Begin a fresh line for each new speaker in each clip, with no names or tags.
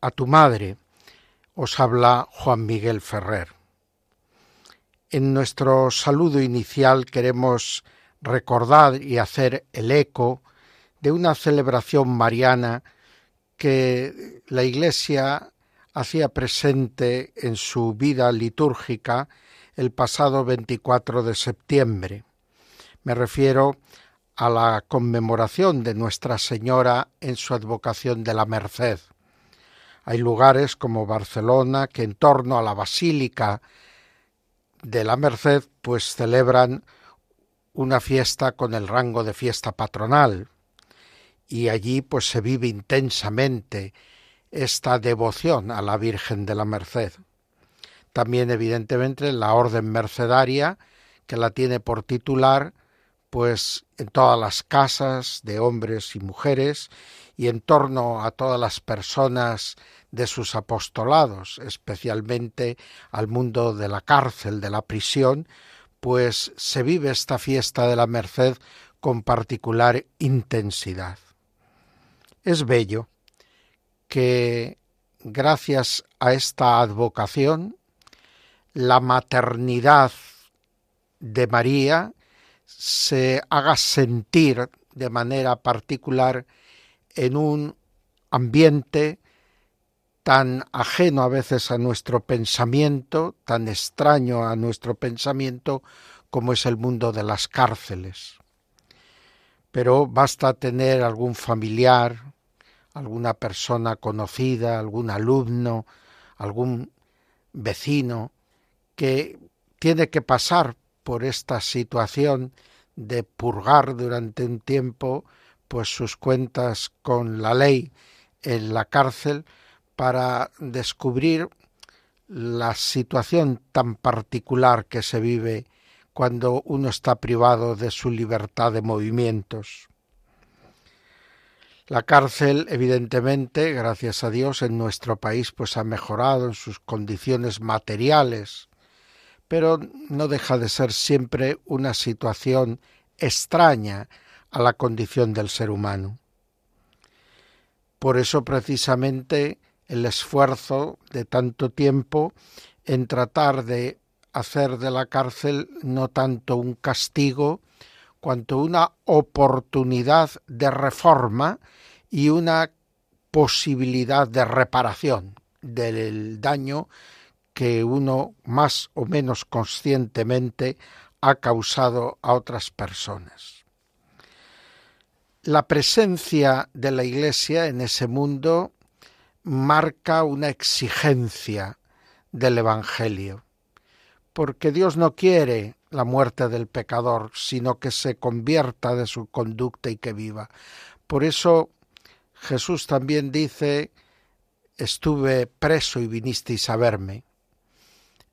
a tu madre. Os habla Juan Miguel Ferrer. En nuestro saludo inicial queremos recordar y hacer el eco de una celebración mariana que la Iglesia hacía presente en su vida litúrgica el pasado 24 de septiembre. Me refiero a la conmemoración de Nuestra Señora en su advocación de la Merced. Hay lugares como Barcelona que en torno a la Basílica de la Merced pues celebran una fiesta con el rango de fiesta patronal y allí pues se vive intensamente esta devoción a la Virgen de la Merced. También evidentemente la orden mercedaria que la tiene por titular pues en todas las casas de hombres y mujeres y en torno a todas las personas de sus apostolados, especialmente al mundo de la cárcel, de la prisión, pues se vive esta fiesta de la Merced con particular intensidad. Es bello que gracias a esta advocación la maternidad de María se haga sentir de manera particular en un ambiente tan ajeno a veces a nuestro pensamiento, tan extraño a nuestro pensamiento como es el mundo de las cárceles. Pero basta tener algún familiar, alguna persona conocida, algún alumno, algún vecino que tiene que pasar por esta situación de purgar durante un tiempo pues sus cuentas con la ley en la cárcel para descubrir la situación tan particular que se vive cuando uno está privado de su libertad de movimientos. La cárcel, evidentemente, gracias a Dios, en nuestro país pues ha mejorado en sus condiciones materiales, pero no deja de ser siempre una situación extraña a la condición del ser humano. Por eso precisamente el esfuerzo de tanto tiempo en tratar de hacer de la cárcel no tanto un castigo, cuanto una oportunidad de reforma y una posibilidad de reparación del daño que uno más o menos conscientemente ha causado a otras personas. La presencia de la Iglesia en ese mundo marca una exigencia del Evangelio, porque Dios no quiere la muerte del pecador, sino que se convierta de su conducta y que viva. Por eso Jesús también dice, estuve preso y vinisteis a verme.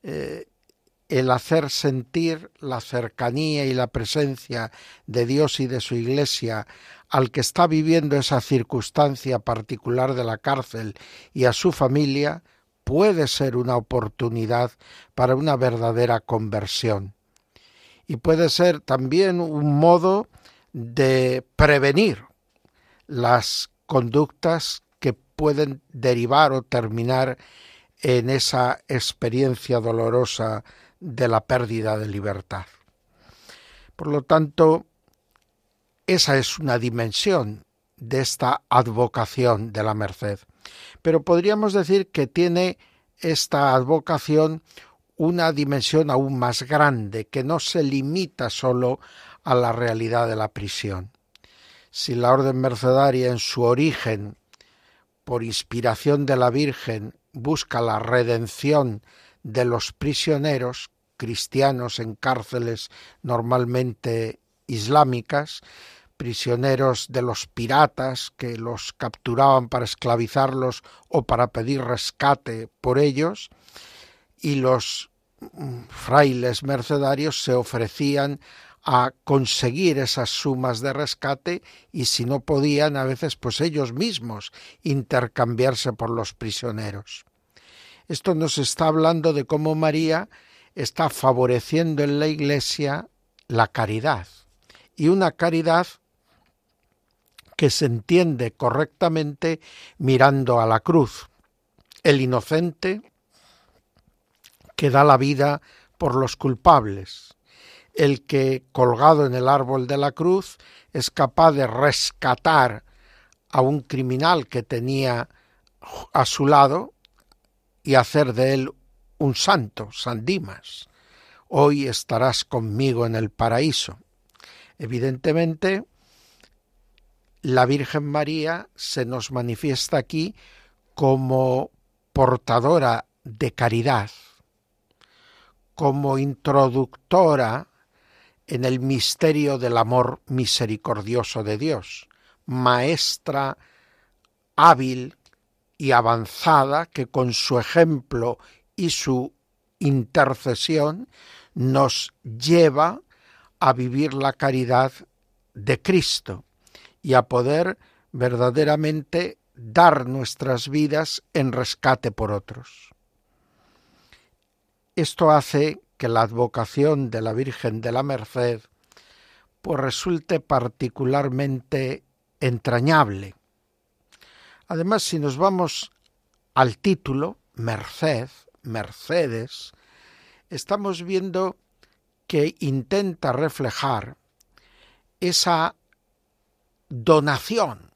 Eh, el hacer sentir la cercanía y la presencia de Dios y de su Iglesia al que está viviendo esa circunstancia particular de la cárcel y a su familia puede ser una oportunidad para una verdadera conversión. Y puede ser también un modo de prevenir las conductas que pueden derivar o terminar en esa experiencia dolorosa de la pérdida de libertad. Por lo tanto, esa es una dimensión de esta advocación de la merced. Pero podríamos decir que tiene esta advocación una dimensión aún más grande, que no se limita solo a la realidad de la prisión. Si la orden mercedaria en su origen, por inspiración de la Virgen, busca la redención de los prisioneros cristianos en cárceles normalmente islámicas, prisioneros de los piratas que los capturaban para esclavizarlos o para pedir rescate por ellos, y los mm, frailes mercedarios se ofrecían a conseguir esas sumas de rescate y si no podían a veces pues ellos mismos intercambiarse por los prisioneros. Esto nos está hablando de cómo María está favoreciendo en la Iglesia la caridad y una caridad que se entiende correctamente mirando a la cruz. El inocente que da la vida por los culpables, el que, colgado en el árbol de la cruz, es capaz de rescatar a un criminal que tenía a su lado y hacer de él un santo, San Dimas. Hoy estarás conmigo en el paraíso. Evidentemente, la Virgen María se nos manifiesta aquí como portadora de caridad, como introductora en el misterio del amor misericordioso de Dios, maestra hábil y avanzada que con su ejemplo y su intercesión nos lleva a vivir la caridad de Cristo y a poder verdaderamente dar nuestras vidas en rescate por otros. Esto hace que la advocación de la Virgen de la Merced pues resulte particularmente entrañable. Además, si nos vamos al título, Merced, Mercedes, estamos viendo que intenta reflejar esa donación,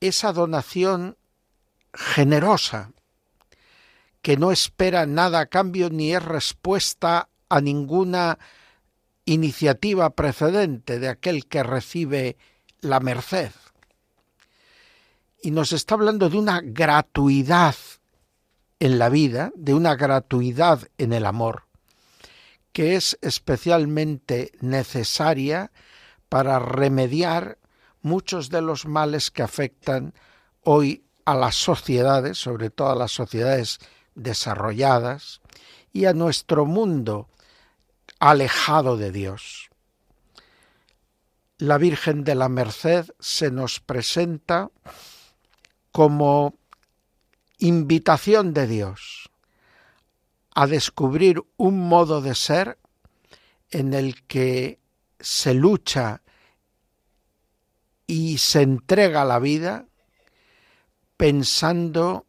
esa donación generosa, que no espera nada a cambio ni es respuesta a ninguna iniciativa precedente de aquel que recibe la merced. Y nos está hablando de una gratuidad en la vida, de una gratuidad en el amor, que es especialmente necesaria para remediar muchos de los males que afectan hoy a las sociedades, sobre todo a las sociedades desarrolladas y a nuestro mundo alejado de Dios. La Virgen de la Merced se nos presenta como invitación de Dios a descubrir un modo de ser en el que se lucha y se entrega la vida pensando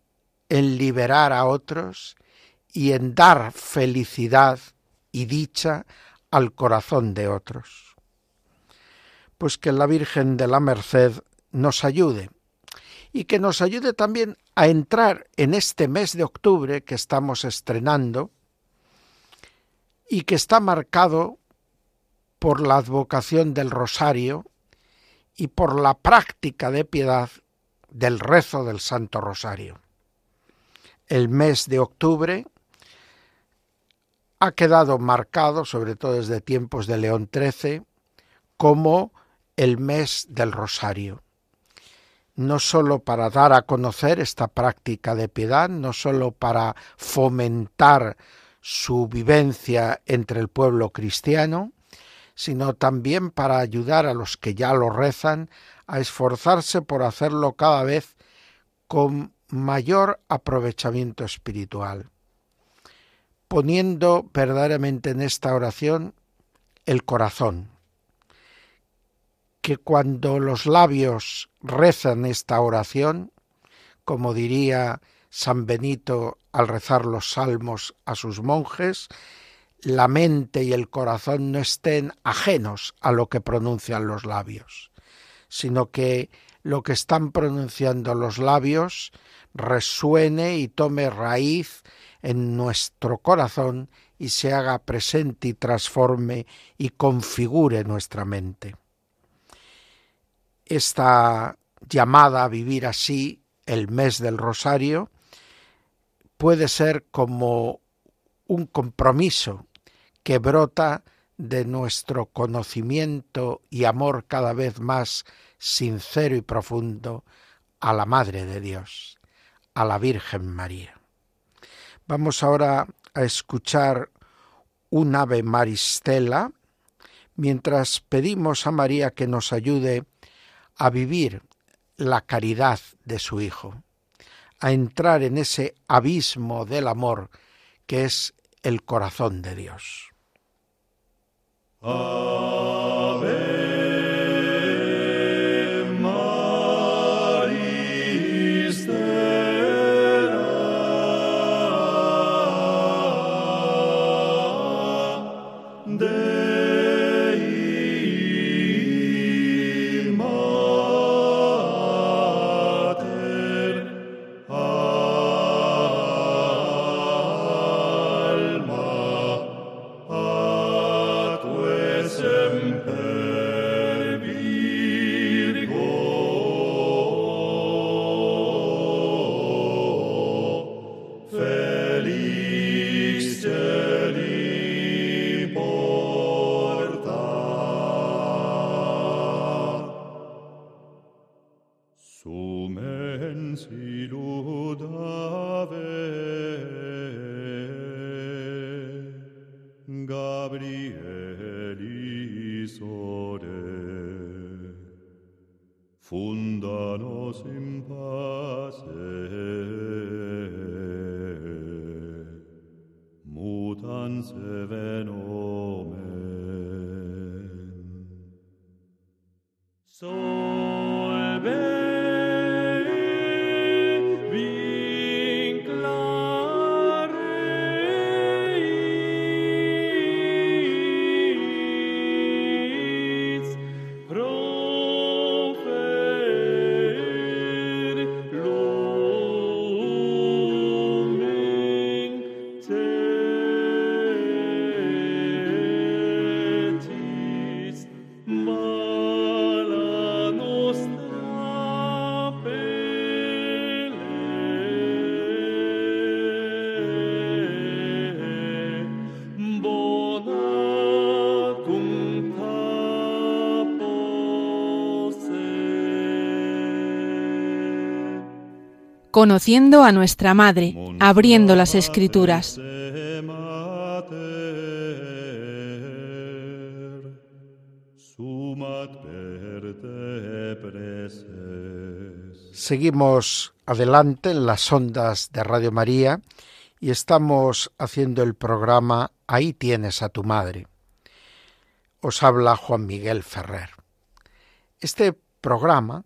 en liberar a otros y en dar felicidad y dicha al corazón de otros. Pues que la Virgen de la Merced nos ayude y que nos ayude también a entrar en este mes de octubre que estamos estrenando y que está marcado por la advocación del rosario y por la práctica de piedad del rezo del Santo Rosario el mes de octubre ha quedado marcado, sobre todo desde tiempos de León XIII, como el mes del rosario. No sólo para dar a conocer esta práctica de piedad, no sólo para fomentar su vivencia entre el pueblo cristiano, sino también para ayudar a los que ya lo rezan a esforzarse por hacerlo cada vez con mayor aprovechamiento espiritual, poniendo verdaderamente en esta oración el corazón, que cuando los labios rezan esta oración, como diría San Benito al rezar los salmos a sus monjes, la mente y el corazón no estén ajenos a lo que pronuncian los labios, sino que lo que están pronunciando los labios resuene y tome raíz en nuestro corazón y se haga presente y transforme y configure nuestra mente. Esta llamada a vivir así, el mes del rosario, puede ser como un compromiso que brota de nuestro conocimiento y amor cada vez más sincero y profundo a la Madre de Dios, a la Virgen María. Vamos ahora a escuchar un ave maristela mientras pedimos a María que nos ayude a vivir la caridad de su Hijo, a entrar en ese abismo del amor que es el corazón de Dios.
Conociendo a nuestra Madre, abriendo las Escrituras.
Seguimos adelante en las ondas de Radio María y estamos haciendo el programa Ahí tienes a tu madre. Os habla Juan Miguel Ferrer. Este programa,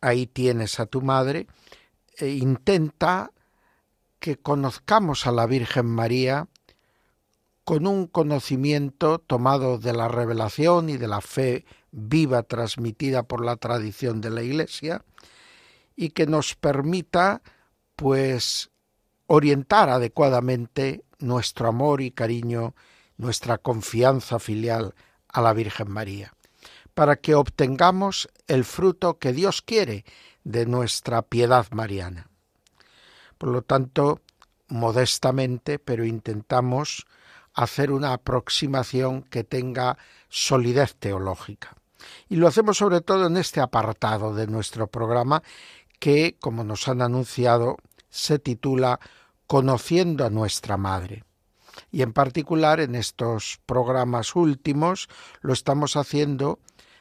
Ahí tienes a tu madre, e intenta que conozcamos a la Virgen María con un conocimiento tomado de la revelación y de la fe viva transmitida por la tradición de la Iglesia y que nos permita pues orientar adecuadamente nuestro amor y cariño, nuestra confianza filial a la Virgen María, para que obtengamos el fruto que Dios quiere de nuestra piedad mariana. Por lo tanto, modestamente, pero intentamos hacer una aproximación que tenga solidez teológica. Y lo hacemos sobre todo en este apartado de nuestro programa que, como nos han anunciado, se titula Conociendo a nuestra Madre. Y en particular en estos programas últimos lo estamos haciendo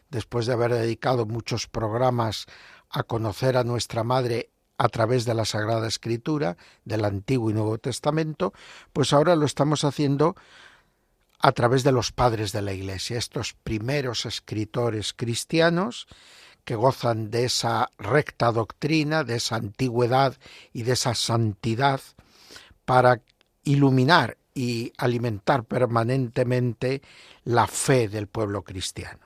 después de haber dedicado muchos programas a conocer a nuestra Madre a través de la Sagrada Escritura, del Antiguo y Nuevo Testamento, pues ahora lo estamos haciendo a través de los padres de la Iglesia, estos primeros escritores cristianos que gozan de esa recta doctrina, de esa antigüedad y de esa santidad para iluminar y alimentar permanentemente la fe del pueblo cristiano.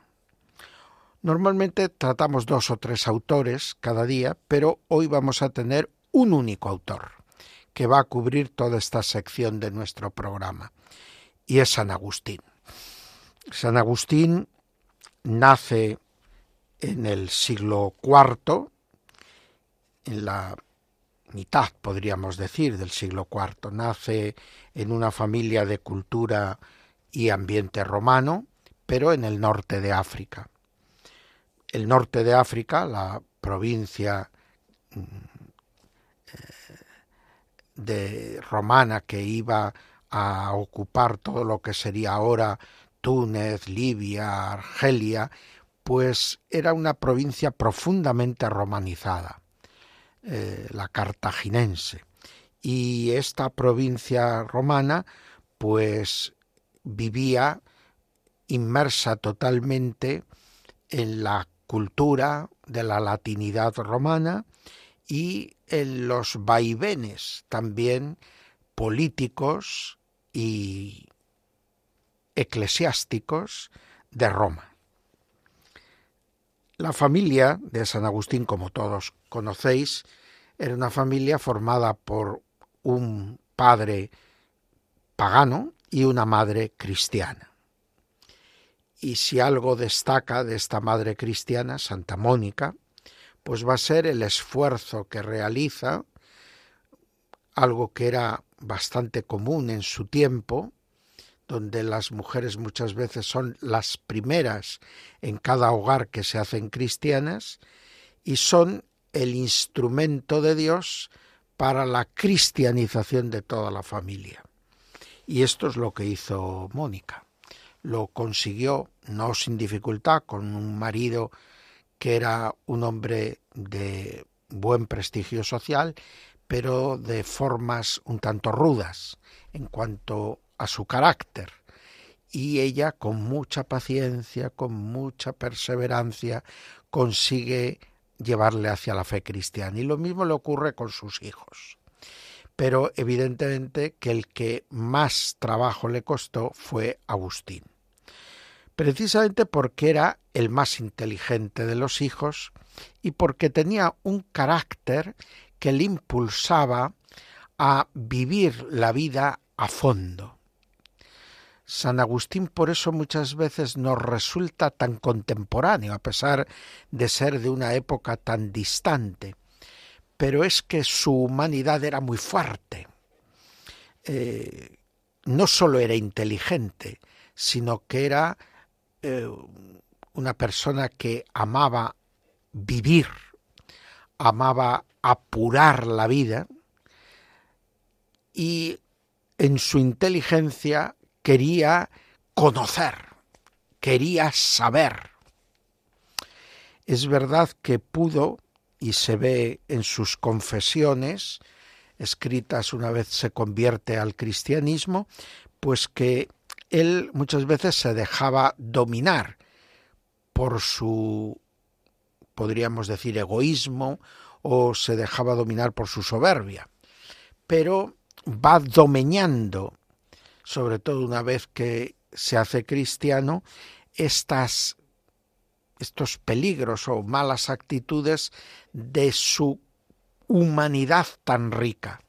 Normalmente tratamos dos o tres autores cada día, pero hoy vamos a tener un único autor que va a cubrir toda esta sección de nuestro programa, y es San Agustín. San Agustín nace en el siglo IV, en la mitad, podríamos decir, del siglo IV. Nace en una familia de cultura y ambiente romano, pero en el norte de África. El norte de África, la provincia mm, eh, de romana que iba a ocupar todo lo que sería ahora Túnez, Libia, Argelia, pues era una provincia profundamente romanizada, eh, la cartaginense. Y esta provincia romana, pues vivía inmersa totalmente en la cultura de la latinidad romana y en los vaivenes también políticos y eclesiásticos de Roma. La familia de San Agustín, como todos conocéis, era una familia formada por un padre pagano y una madre cristiana. Y si algo destaca de esta madre cristiana, Santa Mónica, pues va a ser el esfuerzo que realiza, algo que era bastante común en su tiempo, donde las mujeres muchas veces son las primeras en cada hogar que se hacen cristianas, y son el instrumento de Dios para la cristianización de toda la familia. Y esto es lo que hizo Mónica. Lo consiguió, no sin dificultad, con un marido que era un hombre de buen prestigio social, pero de formas un tanto rudas en cuanto a su carácter. Y ella, con mucha paciencia, con mucha perseverancia, consigue llevarle hacia la fe cristiana. Y lo mismo le ocurre con sus hijos. Pero evidentemente que el que más trabajo le costó fue Agustín. Precisamente porque era el más inteligente de los hijos y porque tenía un carácter que le impulsaba a vivir la vida a fondo. San Agustín por eso muchas veces nos resulta tan contemporáneo, a pesar de ser de una época tan distante. Pero es que su humanidad era muy fuerte. Eh, no solo era inteligente, sino que era eh, una persona que amaba vivir, amaba apurar la vida y en su inteligencia quería conocer, quería saber. Es verdad que pudo, y se ve en sus confesiones, escritas una vez se convierte al cristianismo, pues que él muchas veces se dejaba dominar por su, podríamos decir, egoísmo o se dejaba dominar por su soberbia. Pero va domeñando sobre todo una vez que se hace cristiano, estas, estos peligros o malas actitudes de su humanidad tan rica.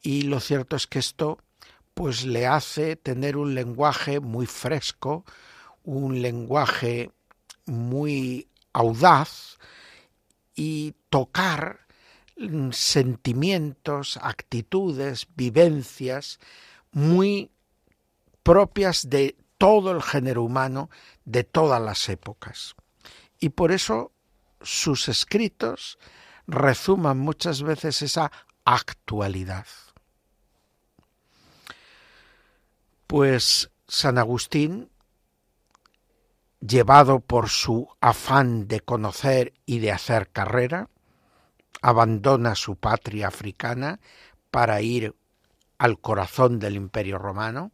Y lo cierto es que esto pues le hace tener un lenguaje muy fresco, un lenguaje muy audaz y tocar sentimientos, actitudes, vivencias muy propias de todo el género humano de todas las épocas. Y por eso sus escritos rezuman muchas veces esa actualidad. Pues San Agustín, llevado por su afán de conocer y de hacer carrera, abandona su patria africana para ir al corazón del imperio romano,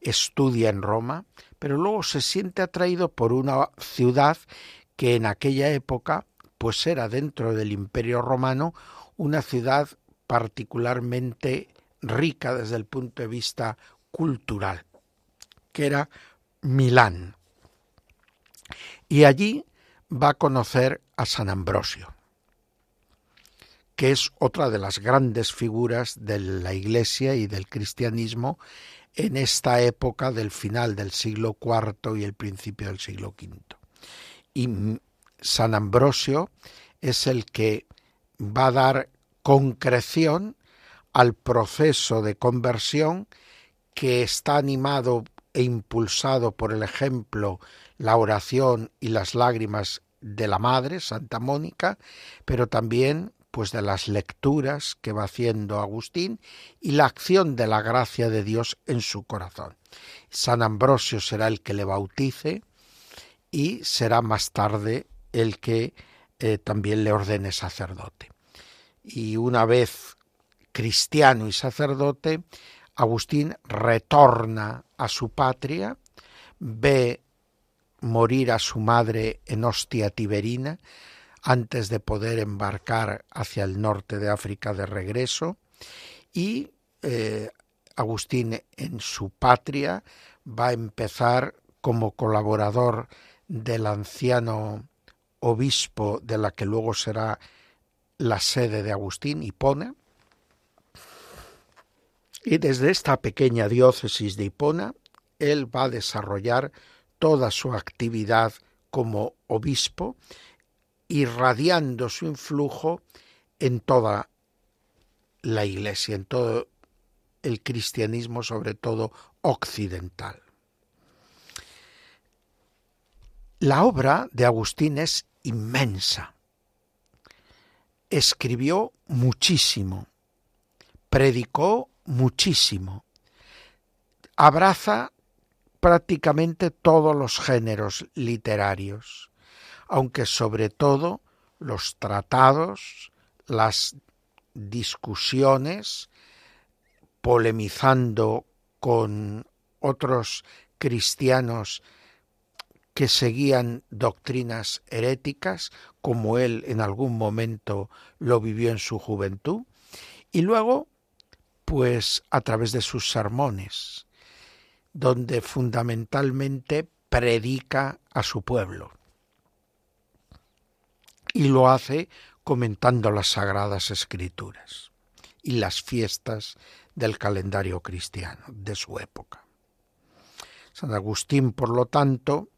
estudia en Roma, pero luego se siente atraído por una ciudad que en aquella época pues era dentro del imperio romano una ciudad particularmente rica desde el punto de vista cultural, que era Milán. Y allí va a conocer a San Ambrosio que es otra de las grandes figuras de la Iglesia y del cristianismo en esta época del final del siglo IV y el principio del siglo V. Y San Ambrosio es el que va a dar concreción al proceso de conversión que está animado e impulsado por el ejemplo, la oración y las lágrimas de la Madre, Santa Mónica, pero también pues de las lecturas que va haciendo Agustín y la acción de la gracia de Dios en su corazón. San Ambrosio será el que le bautice y será más tarde el que eh, también le ordene sacerdote. Y una vez cristiano y sacerdote, Agustín retorna a su patria, ve morir a su madre en Ostia Tiberina, antes de poder embarcar hacia el norte de África de regreso, y eh, Agustín en su patria va a empezar como colaborador del anciano obispo de la que luego será la sede de Agustín, Hipona. Y desde esta pequeña diócesis de Hipona, él va a desarrollar toda su actividad como obispo, irradiando su influjo en toda la Iglesia, en todo el cristianismo, sobre todo occidental. La obra de Agustín es inmensa. Escribió muchísimo, predicó muchísimo, abraza prácticamente todos los géneros literarios, aunque sobre todo los tratados, las discusiones, polemizando con otros cristianos que seguían doctrinas heréticas, como él en algún momento lo vivió en su juventud, y luego, pues a través de sus sermones, donde fundamentalmente predica a su pueblo. Y lo hace comentando las sagradas escrituras y las fiestas del calendario cristiano de su época. San Agustín, por lo tanto,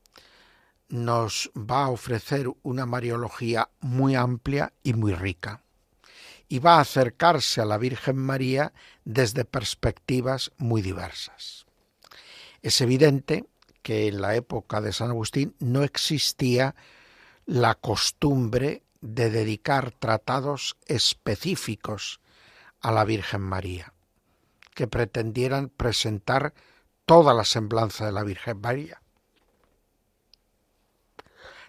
nos va a ofrecer una mariología muy amplia y muy rica, y va a acercarse a la Virgen María desde perspectivas muy diversas. Es evidente que en la época de San Agustín no existía la costumbre de dedicar tratados específicos a la Virgen María, que pretendieran presentar toda la semblanza de la Virgen María.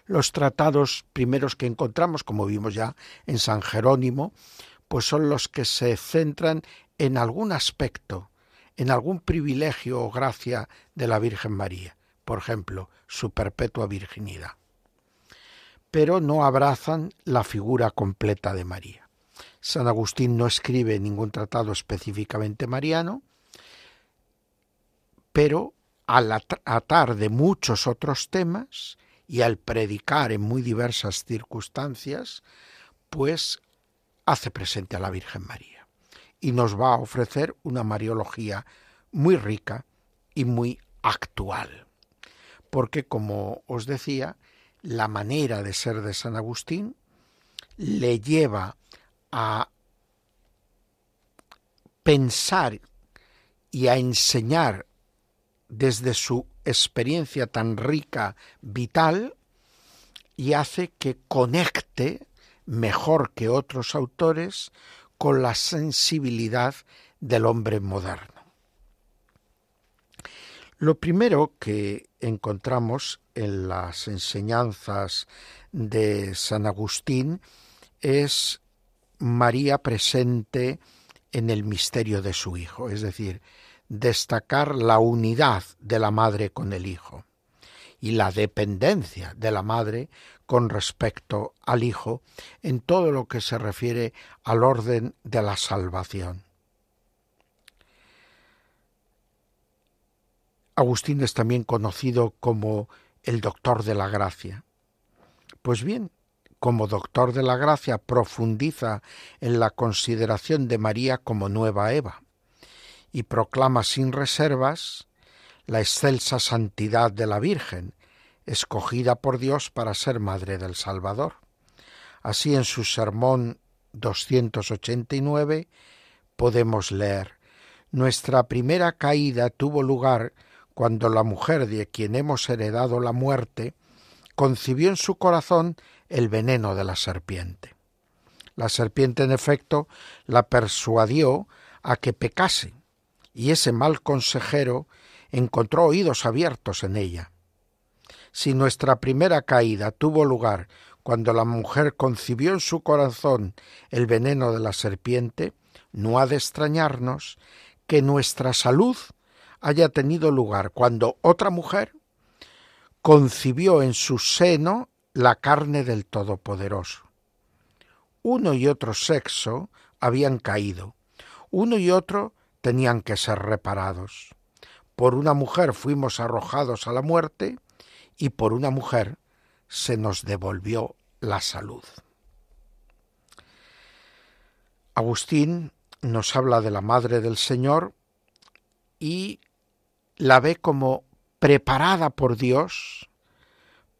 Los tratados primeros que encontramos, como vimos ya en San Jerónimo, pues son los que se centran en algún aspecto en algún privilegio o gracia de la Virgen María, por ejemplo, su perpetua virginidad. Pero no abrazan la figura completa de María. San Agustín no escribe ningún tratado específicamente mariano, pero al atar de muchos otros temas y al predicar en muy diversas circunstancias, pues hace presente a la Virgen María y nos va a ofrecer una mariología muy rica y muy actual. Porque, como os decía, la manera de ser de San Agustín le lleva a pensar y a enseñar desde su experiencia tan rica, vital, y hace que conecte mejor que otros autores con la sensibilidad del hombre moderno. Lo primero que encontramos en las enseñanzas de San Agustín es María presente en el misterio de su Hijo, es decir, destacar la unidad de la madre con el Hijo y la dependencia de la madre con respecto al Hijo en todo lo que se refiere al orden de la salvación. Agustín es también conocido como el doctor de la gracia. Pues bien, como doctor de la gracia profundiza en la consideración de María como nueva Eva y proclama sin reservas la excelsa santidad de la Virgen, escogida por Dios para ser madre del Salvador. Así en su sermón 289 podemos leer, Nuestra primera caída tuvo lugar cuando la mujer de quien hemos heredado la muerte concibió en su corazón el veneno de la serpiente. La serpiente, en efecto, la persuadió a que pecase, y ese mal consejero encontró oídos abiertos en ella. Si nuestra primera caída tuvo lugar cuando la mujer concibió en su corazón el veneno de la serpiente, no ha de extrañarnos que nuestra salud haya tenido lugar cuando otra mujer concibió en su seno la carne del Todopoderoso. Uno y otro sexo habían caído, uno y otro tenían que ser reparados. Por una mujer fuimos arrojados a la muerte y por una mujer se nos devolvió la salud. Agustín nos habla de la Madre del Señor y la ve como preparada por Dios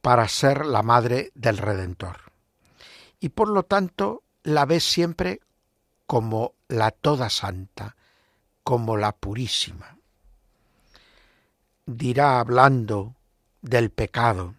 para ser la Madre del Redentor. Y por lo tanto la ve siempre como la toda santa, como la purísima. Dirá hablando del pecado,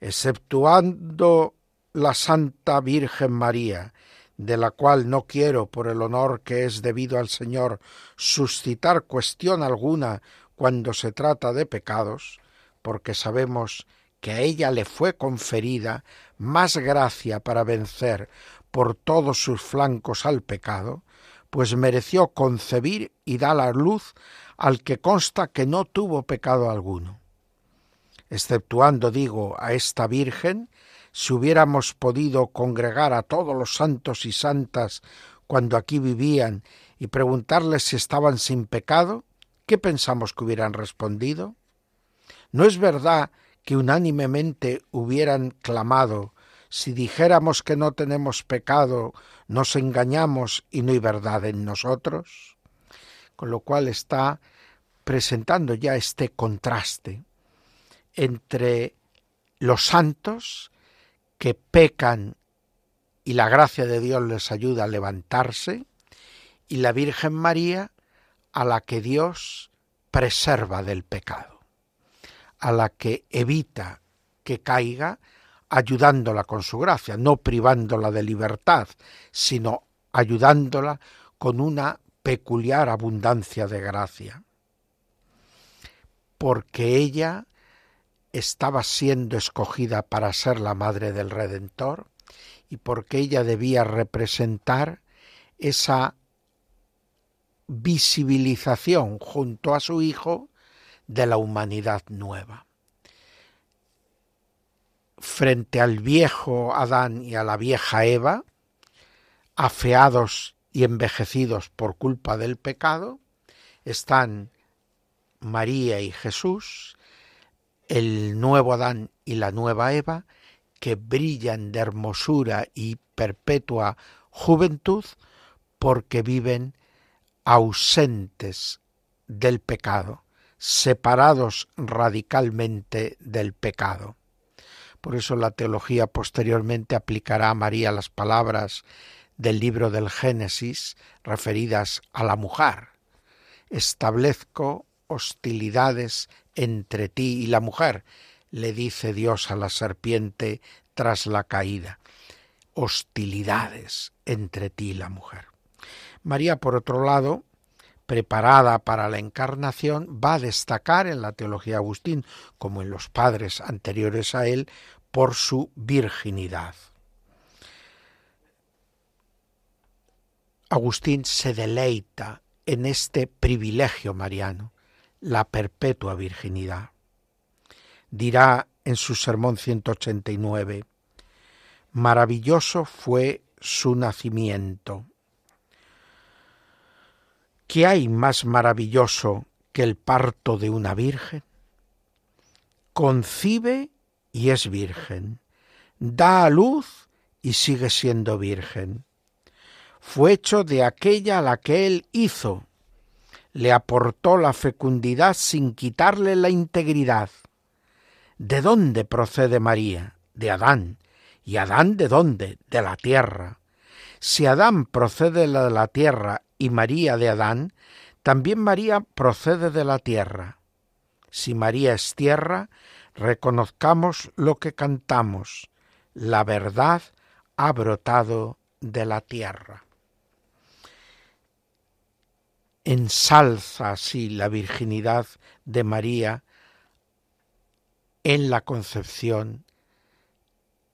exceptuando la Santa Virgen María, de la cual no quiero, por el honor que es debido al Señor, suscitar cuestión alguna cuando se trata de pecados, porque sabemos que a ella le fue conferida más gracia para vencer por todos sus flancos al pecado, pues mereció concebir y dar a luz al que consta que no tuvo pecado alguno exceptuando, digo, a esta Virgen, si hubiéramos podido congregar a todos los santos y santas cuando aquí vivían y preguntarles si estaban sin pecado, ¿qué pensamos que hubieran respondido? ¿No es verdad que unánimemente hubieran clamado si dijéramos que no tenemos pecado, nos engañamos y no hay verdad en nosotros? Con lo cual está presentando ya este contraste entre los santos que pecan y la gracia de Dios les ayuda a levantarse, y la Virgen María a la que Dios preserva del pecado, a la que evita que caiga, ayudándola con su gracia, no privándola de libertad, sino ayudándola con una peculiar abundancia de gracia. Porque ella estaba siendo escogida para ser la madre del Redentor y porque ella debía representar esa visibilización junto a su Hijo de la humanidad nueva. Frente al viejo Adán y a la vieja Eva, afeados y envejecidos por culpa del pecado, están María y Jesús, el nuevo Adán y la nueva Eva, que brillan de hermosura y perpetua juventud porque viven ausentes del pecado, separados radicalmente del pecado. Por eso la teología posteriormente aplicará a María las palabras del libro del Génesis referidas a la mujer. Establezco hostilidades entre ti y la mujer, le dice Dios a la serpiente tras la caída. Hostilidades entre ti y la mujer. María, por otro lado, preparada para la encarnación, va a destacar en la teología de Agustín, como en los padres anteriores a él, por su virginidad. Agustín se deleita en este privilegio mariano la perpetua virginidad. Dirá en su sermón 189, maravilloso fue su nacimiento. ¿Qué hay más maravilloso que el parto de una virgen? Concibe y es virgen, da a luz y sigue siendo virgen. Fue hecho de aquella la que él hizo, le aportó la fecundidad sin quitarle la integridad. ¿De dónde procede María? De Adán. ¿Y Adán de dónde? De la tierra. Si Adán procede de la tierra y María de Adán, también María procede de la tierra. Si María es tierra, reconozcamos lo que cantamos. La verdad ha brotado de la tierra. Ensalza así la virginidad de María en la concepción,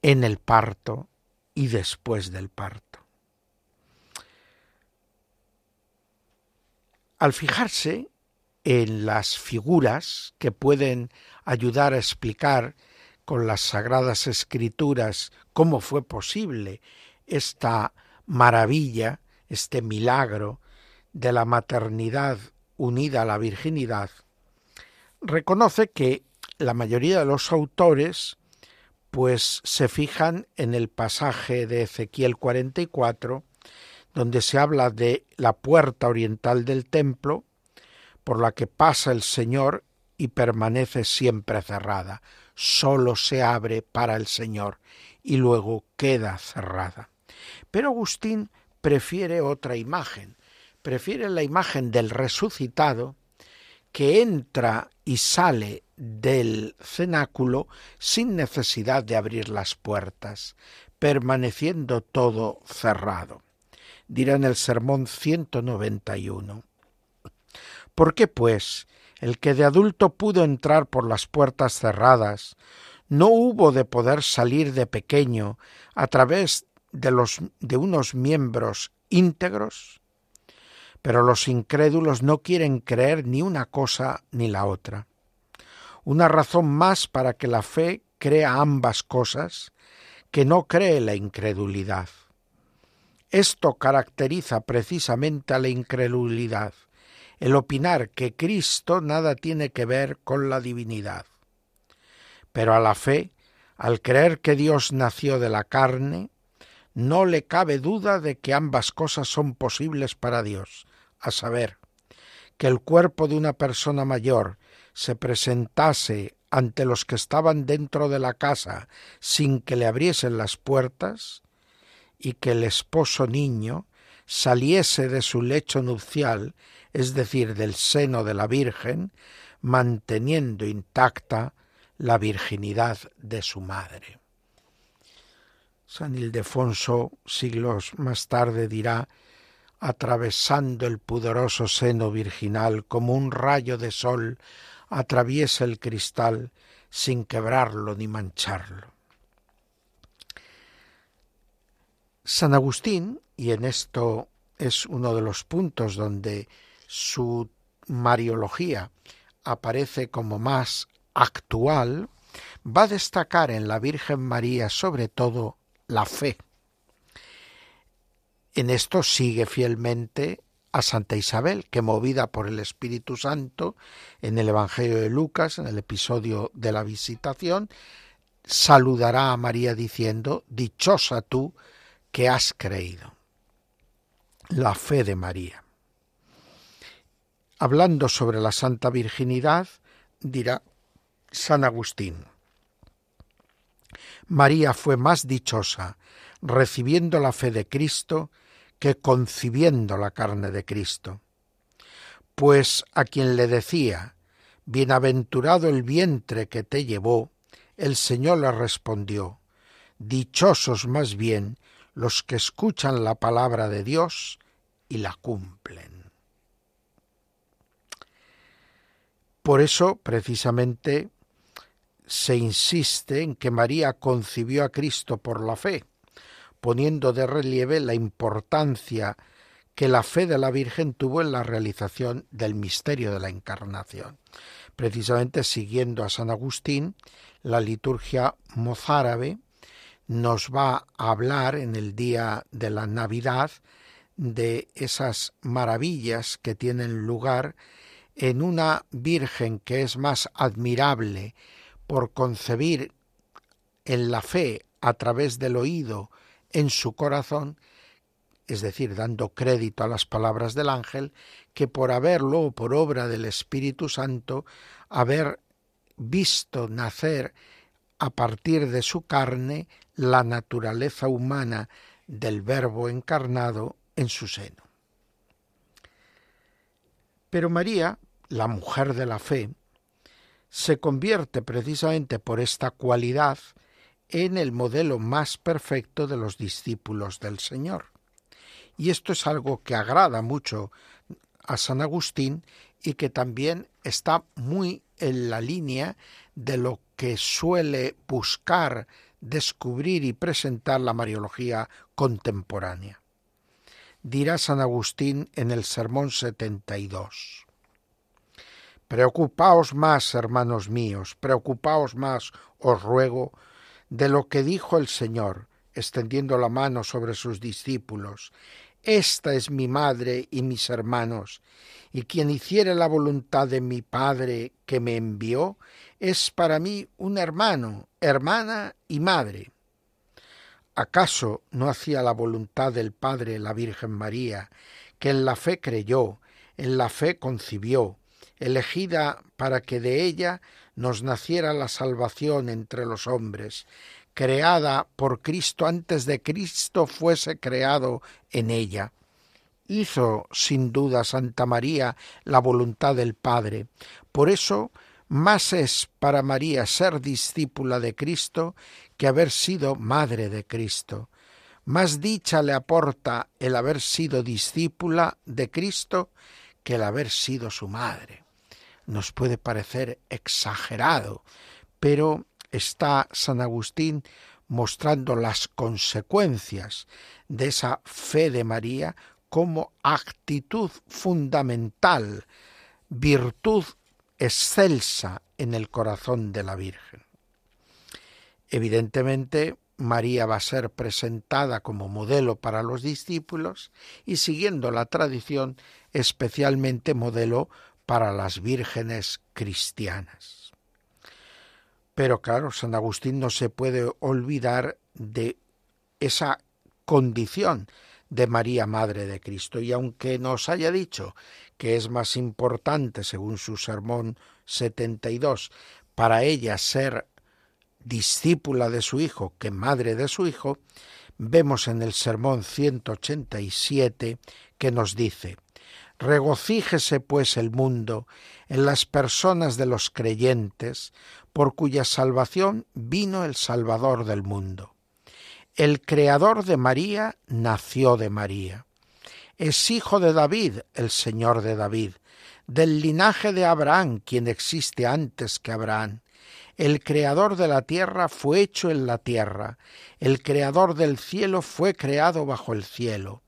en el parto y después del parto. Al fijarse en las figuras que pueden ayudar a explicar con las sagradas escrituras cómo fue posible esta maravilla, este milagro de la maternidad unida a la virginidad, reconoce que la mayoría de los autores pues se fijan en el pasaje de Ezequiel 44 donde se habla de la puerta oriental del templo por la que pasa el Señor y permanece siempre cerrada. Solo se abre para el Señor y luego queda cerrada. Pero Agustín prefiere otra imagen, prefiere la imagen del resucitado que entra y sale del cenáculo sin necesidad de abrir las puertas, permaneciendo todo cerrado. Dirá en el sermón 191. ¿Por qué, pues, el que de adulto pudo entrar por las puertas cerradas, no hubo de poder salir de pequeño a través de, los, de unos miembros íntegros? Pero los incrédulos no quieren creer ni una cosa ni la otra. Una razón más para que la fe crea ambas cosas, que no cree la incredulidad. Esto caracteriza precisamente a la incredulidad, el opinar que Cristo nada tiene que ver con la divinidad. Pero a la fe, al creer que Dios nació de la carne, no le cabe duda de que ambas cosas son posibles para Dios, a saber, que el cuerpo de una persona mayor se presentase ante los que estaban dentro de la casa sin que le abriesen las puertas, y que el esposo niño saliese de su lecho nupcial, es decir, del seno de la Virgen, manteniendo intacta la virginidad de su madre. San Ildefonso, siglos más tarde, dirá atravesando el pudoroso seno virginal como un rayo de sol atraviesa el cristal sin quebrarlo ni mancharlo. San Agustín, y en esto es uno de los puntos donde su mariología aparece como más actual, va a destacar en la Virgen María sobre todo la fe. En esto sigue fielmente a Santa Isabel, que movida por el Espíritu Santo, en el Evangelio de Lucas, en el episodio de la visitación, saludará a María diciendo, Dichosa tú que has creído. La fe de María. Hablando sobre la Santa Virginidad, dirá San Agustín, María fue más dichosa recibiendo la fe de Cristo que concibiendo la carne de Cristo. Pues a quien le decía, Bienaventurado el vientre que te llevó, el Señor le respondió, Dichosos más bien los que escuchan la palabra de Dios y la cumplen. Por eso, precisamente, se insiste en que María concibió a Cristo por la fe, poniendo de relieve la importancia que la fe de la Virgen tuvo en la realización del misterio de la Encarnación. Precisamente siguiendo a San Agustín, la liturgia mozárabe nos va a hablar en el día de la Navidad de esas maravillas que tienen lugar en una Virgen que es más admirable por concebir en la fe a través del oído en su corazón, es decir, dando crédito a las palabras del ángel, que por haberlo o por obra del Espíritu Santo, haber visto nacer a partir de su carne la naturaleza humana del Verbo encarnado en su seno. Pero María, la mujer de la fe, se convierte precisamente por esta cualidad en el modelo más perfecto de los discípulos del Señor. Y esto es algo que agrada mucho a San Agustín y que también está muy en la línea de lo que suele buscar, descubrir y presentar la Mariología contemporánea. Dirá San Agustín en el Sermón 72. Preocupaos más, hermanos míos, preocupaos más, os ruego, de lo que dijo el Señor, extendiendo la mano sobre sus discípulos. Esta es mi madre y mis hermanos, y quien hiciere la voluntad de mi Padre que me envió, es para mí un hermano, hermana y madre. ¿Acaso no hacía la voluntad del Padre la Virgen María, que en la fe creyó, en la fe concibió, elegida para que de ella nos naciera la salvación entre los hombres, creada por Cristo antes de Cristo fuese creado en ella. Hizo sin duda Santa María la voluntad del Padre. Por eso más es para María ser discípula de Cristo que haber sido madre de Cristo. Más dicha le aporta el haber sido discípula de Cristo que el haber sido su madre. Nos puede parecer exagerado, pero está San Agustín mostrando las consecuencias de esa fe de María como actitud fundamental, virtud excelsa en el corazón de la Virgen. Evidentemente, María va a ser presentada como modelo para los discípulos y siguiendo la tradición, especialmente modelo para las vírgenes cristianas. Pero claro, San Agustín no se puede olvidar de esa condición de María Madre de Cristo. Y aunque nos haya dicho que es más importante, según su sermón 72, para ella ser discípula de su Hijo que madre de su Hijo, vemos en el sermón 187 que nos dice, Regocíjese pues el mundo en las personas de los creyentes, por cuya salvación vino el Salvador del mundo. El Creador de María nació de María. Es hijo de David, el Señor de David, del linaje de Abraham, quien existe antes que Abraham. El Creador de la tierra fue hecho en la tierra, el Creador del cielo fue creado bajo el cielo.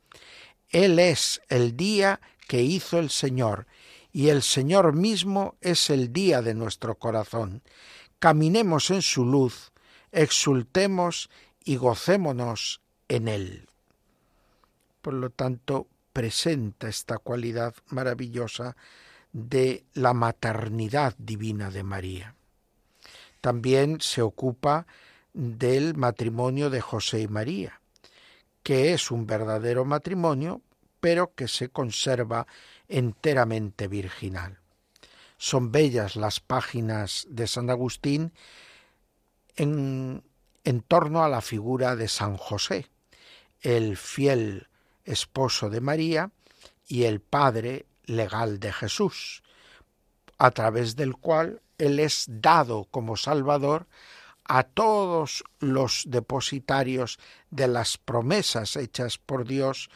Él es el día que hizo el Señor, y el Señor mismo es el día de nuestro corazón. Caminemos en su luz, exultemos y gocémonos en él. Por lo tanto, presenta esta cualidad maravillosa de la maternidad divina de María. También se ocupa del matrimonio de José y María, que es un verdadero matrimonio, pero que se conserva enteramente virginal. Son bellas las páginas de San Agustín en, en torno a la figura de San José, el fiel esposo de María y el padre legal de Jesús, a través del cual Él es dado como Salvador a todos los depositarios de las promesas hechas por Dios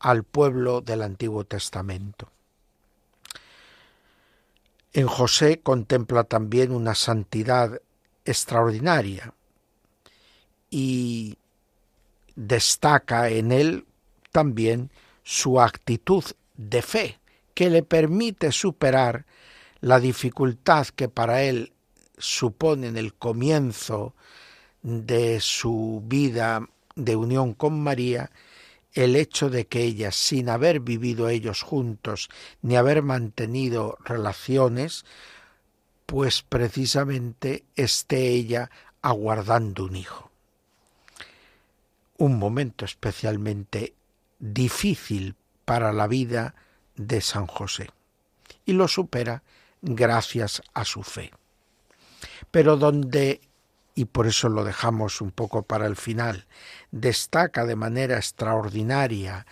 al pueblo del Antiguo Testamento. En José contempla también una santidad extraordinaria y destaca en él también su actitud de fe, que le permite superar la dificultad que para él supone en el comienzo de su vida de unión con María el hecho de que ella, sin haber vivido ellos juntos, ni haber mantenido relaciones, pues precisamente esté ella aguardando un hijo. Un momento especialmente difícil para la vida de San José. Y lo supera gracias a su fe. Pero donde y por eso lo dejamos un poco para el final, destaca de manera extraordinaria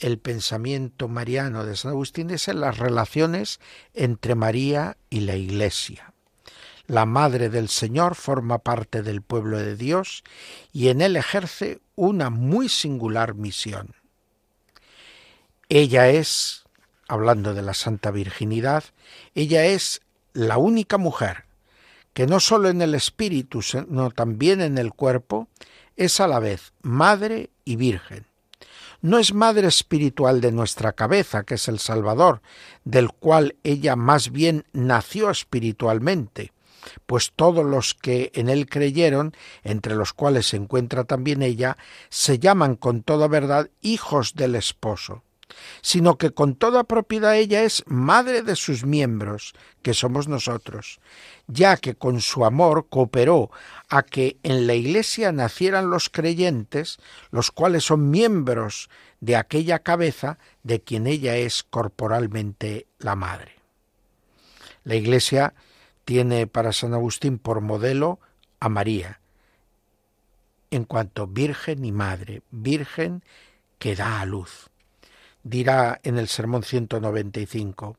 el pensamiento mariano de San Agustín es en las relaciones entre María y la Iglesia. La Madre del Señor forma parte del pueblo de Dios y en él ejerce una muy singular misión. Ella es, hablando de la Santa Virginidad, ella es la única mujer que no sólo en el espíritu, sino también en el cuerpo, es a la vez madre y virgen. No es madre espiritual de nuestra cabeza, que es el Salvador, del cual ella más bien nació espiritualmente, pues todos los que en él creyeron, entre los cuales se encuentra también ella, se llaman con toda verdad hijos del esposo sino que con toda propiedad ella es madre de sus miembros, que somos nosotros, ya que con su amor cooperó a que en la Iglesia nacieran los creyentes, los cuales son miembros de aquella cabeza de quien ella es corporalmente la madre. La Iglesia tiene para San Agustín por modelo a María, en cuanto virgen y madre, virgen que da a luz dirá en el Sermón 195.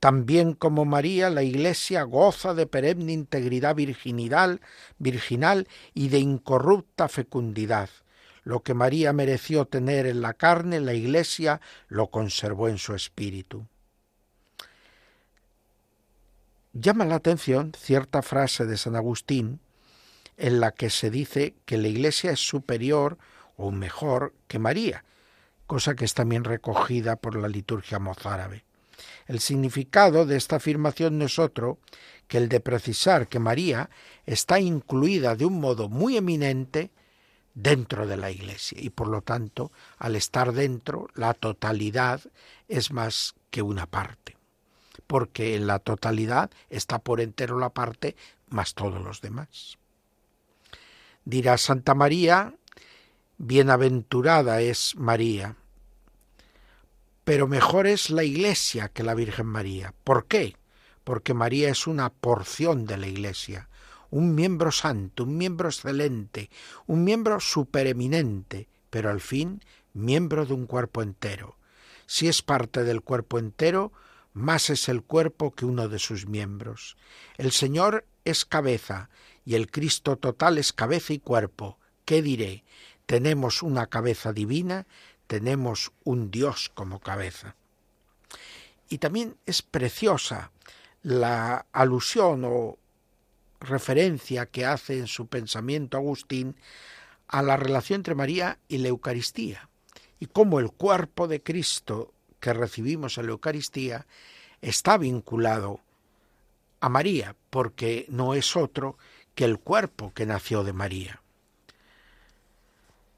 También como María, la Iglesia goza de perenne integridad virginal, virginal y de incorrupta fecundidad. Lo que María mereció tener en la carne, la Iglesia lo conservó en su espíritu. Llama la atención cierta frase de San Agustín en la que se dice que la Iglesia es superior o mejor que María, cosa que es también recogida por la liturgia mozárabe. El significado de esta afirmación no es otro que el de precisar que María está incluida de un modo muy eminente dentro de la Iglesia y por lo tanto, al estar dentro, la totalidad es más que una parte, porque en la totalidad está por entero la parte más todos los demás. Dirá Santa María, bienaventurada es María, pero mejor es la Iglesia que la Virgen María. ¿Por qué? Porque María es una porción de la Iglesia, un miembro santo, un miembro excelente, un miembro supereminente, pero al fin miembro de un cuerpo entero. Si es parte del cuerpo entero, más es el cuerpo que uno de sus miembros. El Señor es cabeza y el Cristo total es cabeza y cuerpo. ¿Qué diré? Tenemos una cabeza divina tenemos un Dios como cabeza. Y también es preciosa la alusión o referencia que hace en su pensamiento Agustín a la relación entre María y la Eucaristía, y cómo el cuerpo de Cristo que recibimos en la Eucaristía está vinculado a María, porque no es otro que el cuerpo que nació de María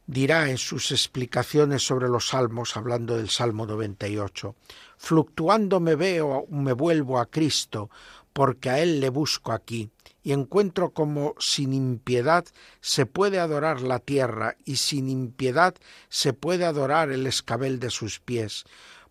dirá en sus explicaciones sobre los salmos, hablando del Salmo 98, Fluctuando me veo, me vuelvo a Cristo, porque a Él le busco aquí, y encuentro como sin impiedad se puede adorar la tierra, y sin impiedad se puede adorar el escabel de sus pies,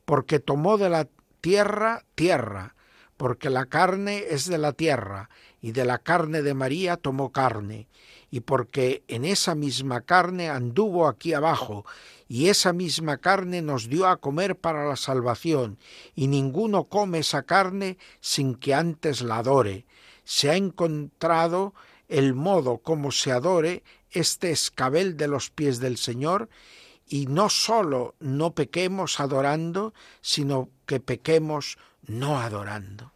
porque tomó de la tierra tierra, porque la carne es de la tierra, y de la carne de María tomó carne, y porque en esa misma carne anduvo aquí abajo, y esa misma carne nos dio a comer para la salvación, y ninguno come esa carne sin que antes la adore. Se ha encontrado el modo como se adore este escabel de los pies del Señor, y no sólo no pequemos adorando, sino que pequemos no adorando.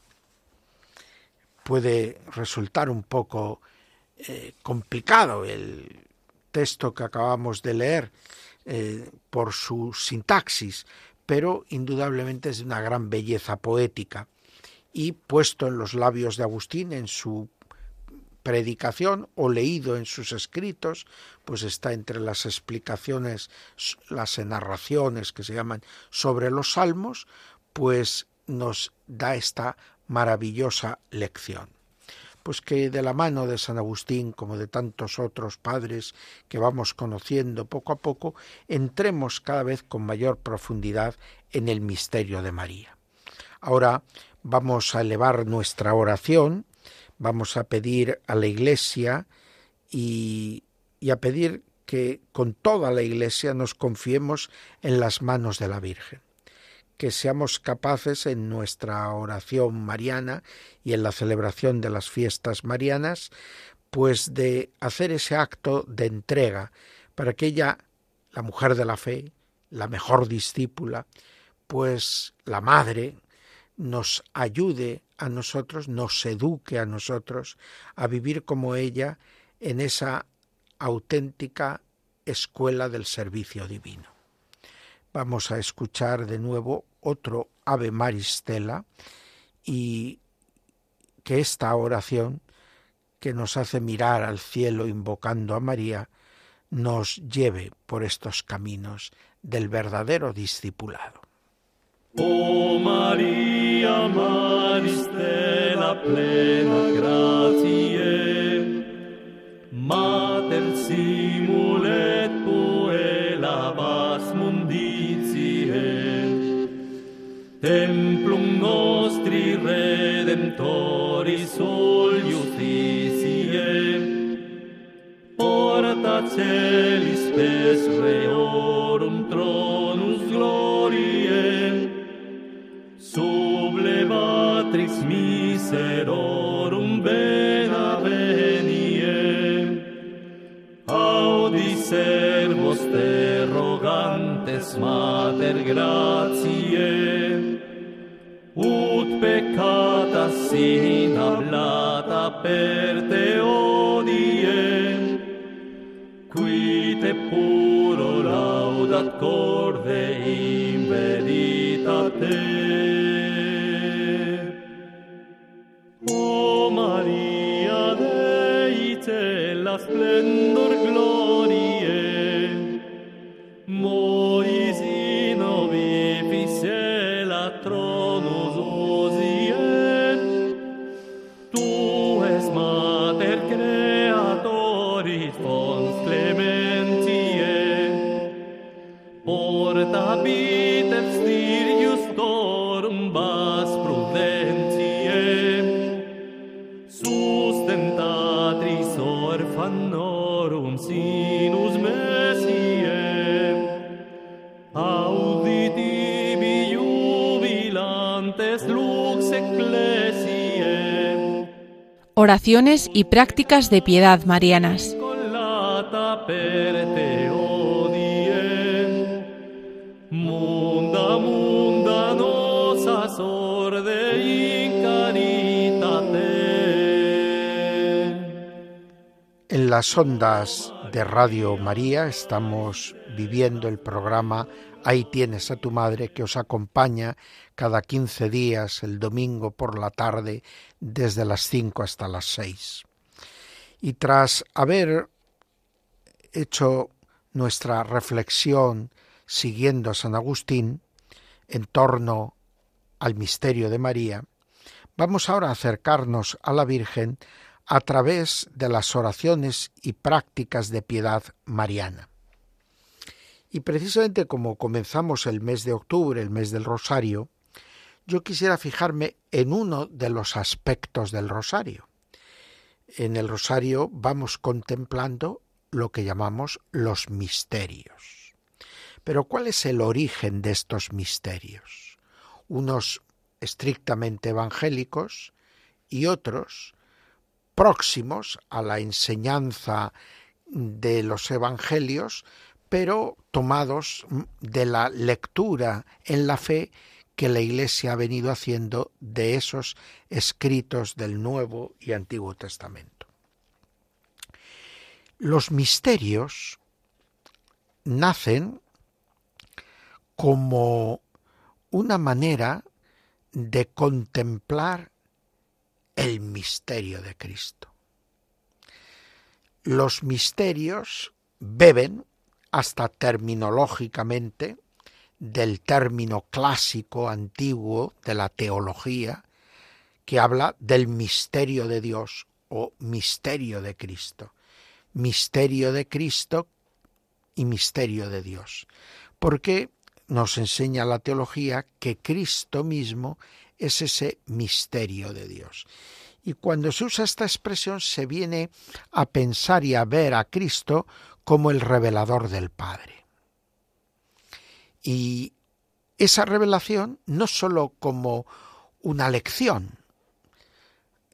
Puede resultar un poco eh, complicado el texto que acabamos de leer eh, por su sintaxis, pero indudablemente es de una gran belleza poética. Y puesto en los labios de Agustín en su predicación o leído en sus escritos, pues está entre las explicaciones, las narraciones que se llaman sobre los salmos, pues nos da esta maravillosa lección pues que de la mano de San Agustín, como de tantos otros padres que vamos conociendo poco a poco, entremos cada vez con mayor profundidad en el misterio de María. Ahora vamos a elevar nuestra oración, vamos a pedir a la Iglesia y, y a pedir que con toda la Iglesia nos confiemos en las manos de la Virgen que seamos capaces en nuestra oración mariana y en la celebración de las fiestas marianas, pues de hacer ese acto de entrega para que ella, la mujer de la fe, la mejor discípula, pues la madre, nos ayude a nosotros, nos eduque a nosotros a vivir como ella en esa auténtica escuela del servicio divino. Vamos a escuchar de nuevo otro Ave Maristela y que esta oración que nos hace mirar al cielo invocando a María nos lleve por estos caminos del verdadero discipulado.
O Maria Maristela plena gratiae, Mater Redemptoris sol justitiae, Porta celis spes reorum tronus gloriae, sublevatrix miserorum bena venie, audi servos te rogantes mater gratiae, sin hablata per
Oraciones y prácticas de piedad marianas.
caritate.
En las ondas de Radio María estamos viviendo el programa Ahí tienes a tu madre que os acompaña cada 15 días el domingo por la tarde desde las 5 hasta las 6. Y tras haber hecho nuestra reflexión siguiendo a San Agustín en torno al misterio de María, vamos ahora a acercarnos a la Virgen a través de las oraciones y prácticas de piedad mariana. Y precisamente como comenzamos el mes de octubre, el mes del Rosario, yo quisiera fijarme en uno de los aspectos del Rosario. En el Rosario vamos contemplando lo que llamamos los misterios. Pero ¿cuál es el origen de estos misterios? Unos estrictamente evangélicos y otros próximos a la enseñanza de los evangelios, pero tomados de la lectura en la fe que la Iglesia ha venido haciendo de esos escritos del Nuevo y Antiguo Testamento. Los misterios nacen como una manera de contemplar el misterio de Cristo. Los misterios beben hasta terminológicamente del término clásico antiguo de la teología que habla del misterio de Dios o misterio de Cristo. Misterio de Cristo y misterio de Dios. Porque nos enseña la teología que Cristo mismo es ese misterio de Dios. Y cuando se usa esta expresión se viene a pensar y a ver a Cristo como el revelador del Padre. Y esa revelación no sólo como una lección,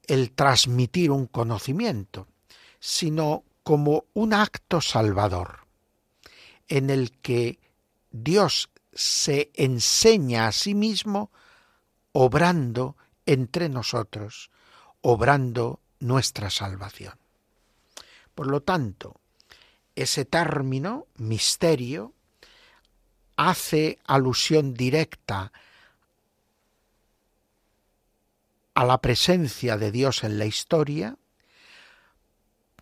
el transmitir un conocimiento, sino como un acto salvador, en el que Dios se enseña a sí mismo obrando entre nosotros, obrando nuestra salvación. Por lo tanto, ese término, misterio, hace alusión directa a la presencia de Dios en la historia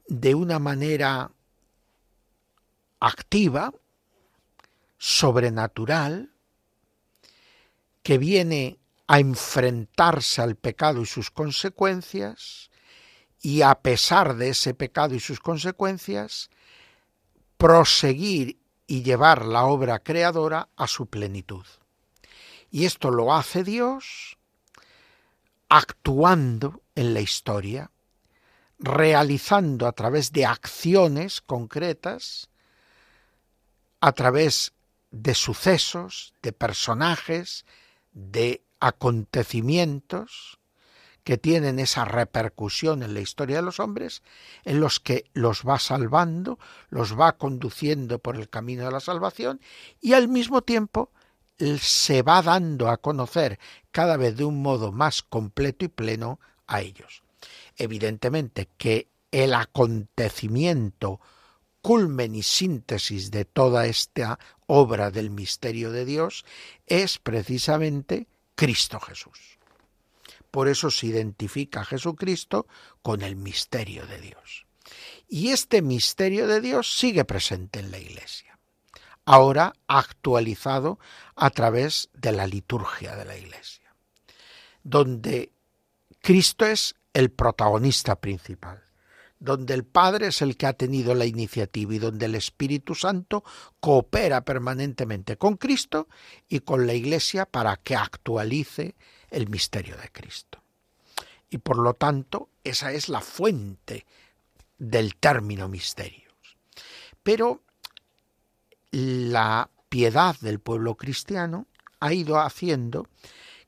de una manera activa, sobrenatural, que viene a enfrentarse al pecado y sus consecuencias, y a pesar de ese pecado y sus consecuencias, proseguir y llevar la obra creadora a su plenitud. Y esto lo hace Dios actuando en la historia, realizando a través de acciones concretas, a través de sucesos, de personajes, de acontecimientos que tienen esa repercusión en la historia de los hombres, en los que los va salvando, los va conduciendo por el camino de la salvación y al mismo tiempo se va dando a conocer cada vez de un modo más completo y pleno a ellos. Evidentemente que el acontecimiento, culmen y síntesis de toda esta obra del misterio de Dios es precisamente Cristo Jesús. Por eso se identifica a Jesucristo con el misterio de Dios. Y este misterio de Dios sigue presente en la Iglesia ahora actualizado a través de la liturgia de la Iglesia, donde Cristo es el protagonista principal, donde el Padre es el que ha tenido la iniciativa y donde el Espíritu Santo coopera permanentemente con Cristo y con la Iglesia para que actualice el misterio de Cristo. Y por lo tanto, esa es la fuente del término misterios. Pero la piedad del pueblo cristiano ha ido haciendo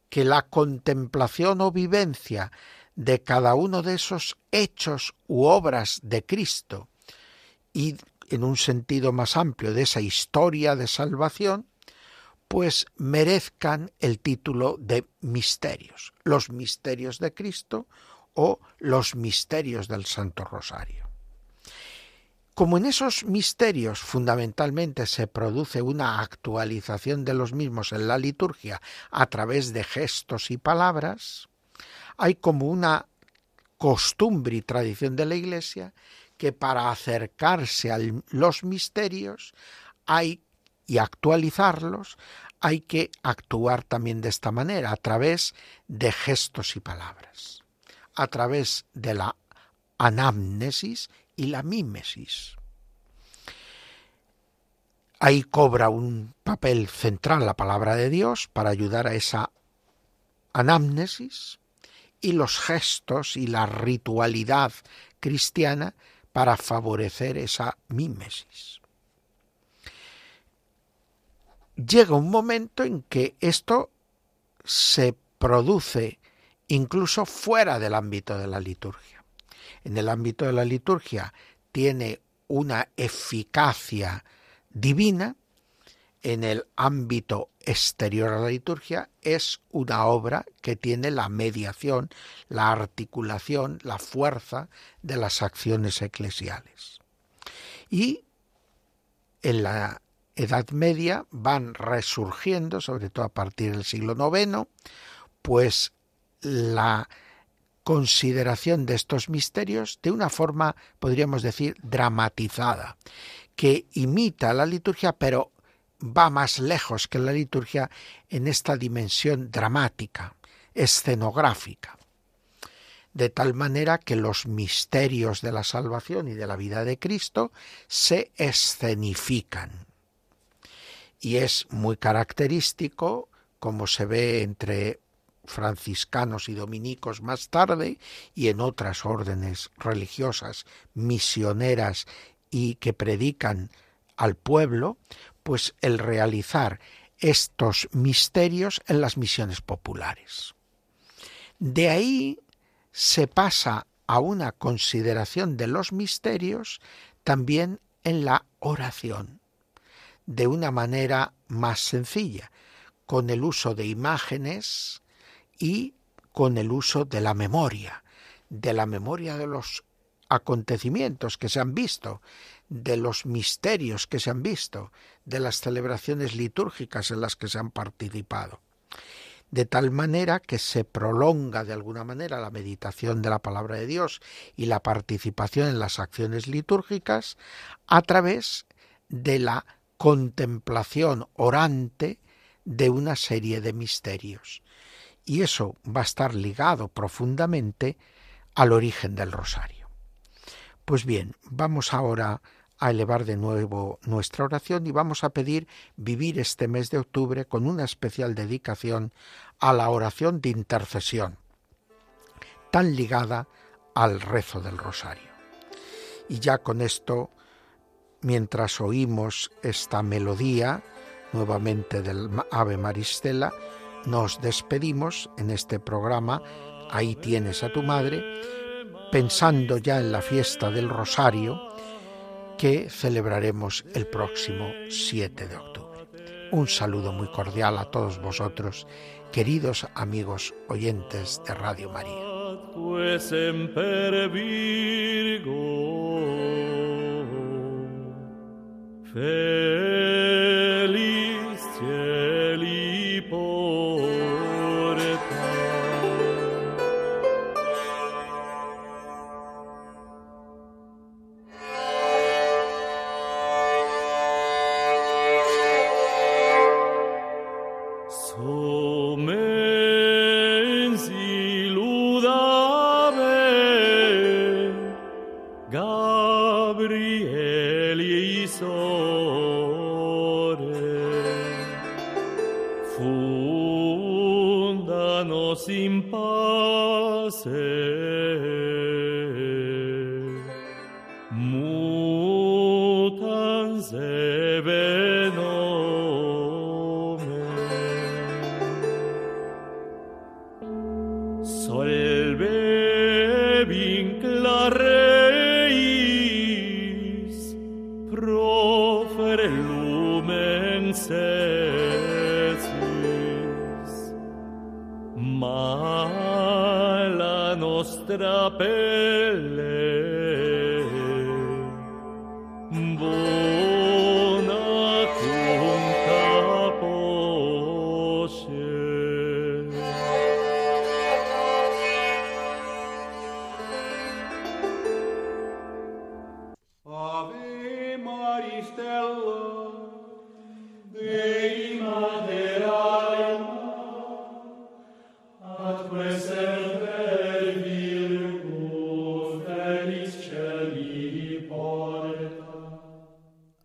que la contemplación o vivencia de cada uno de esos hechos u obras de Cristo y en un sentido más amplio de esa historia de salvación, pues merezcan el título de misterios, los misterios de Cristo o los misterios del Santo Rosario. Como en esos misterios fundamentalmente se produce una actualización de los mismos en la liturgia a través de gestos y palabras, hay como una costumbre y tradición de la Iglesia que para acercarse a los misterios hay y actualizarlos hay que actuar también de esta manera, a través de gestos y palabras, a través de la anamnesis y la mímesis. Ahí cobra un papel central la palabra de Dios para ayudar a esa anamnesis y los gestos y la ritualidad cristiana para favorecer esa mímesis. Llega un momento en que esto se produce incluso fuera del ámbito de la liturgia en el ámbito de la liturgia tiene una eficacia divina, en el ámbito exterior a la liturgia es una obra que tiene la mediación, la articulación, la fuerza de las acciones eclesiales. Y en la Edad Media van resurgiendo, sobre todo a partir del siglo IX, pues la consideración de estos misterios de una forma, podríamos decir, dramatizada, que imita la liturgia, pero va más lejos que la liturgia en esta dimensión dramática, escenográfica, de tal manera que los misterios de la salvación y de la vida de Cristo se escenifican. Y es muy característico, como se ve entre franciscanos y dominicos más tarde y en otras órdenes religiosas misioneras y que predican al pueblo, pues el realizar estos misterios en las misiones populares. De ahí se pasa a una consideración de los misterios también en la oración, de una manera más sencilla, con el uso de imágenes y con el uso de la memoria, de la memoria de los acontecimientos que se han visto, de los misterios que se han visto, de las celebraciones litúrgicas en las que se han participado. De tal manera que se prolonga de alguna manera la meditación de la palabra de Dios y la participación en las acciones litúrgicas a través de la contemplación orante de una serie de misterios. Y eso va a estar ligado profundamente al origen del rosario. Pues bien, vamos ahora a elevar de nuevo nuestra oración y vamos a pedir vivir este mes de octubre con una especial dedicación a la oración de intercesión, tan ligada al rezo del rosario. Y ya con esto, mientras oímos esta melodía nuevamente del Ave Maristela, nos despedimos en este programa, ahí tienes a tu madre, pensando ya en la fiesta del rosario, que celebraremos el próximo 7 de octubre. Un saludo muy cordial a todos vosotros, queridos amigos oyentes de Radio María. fair.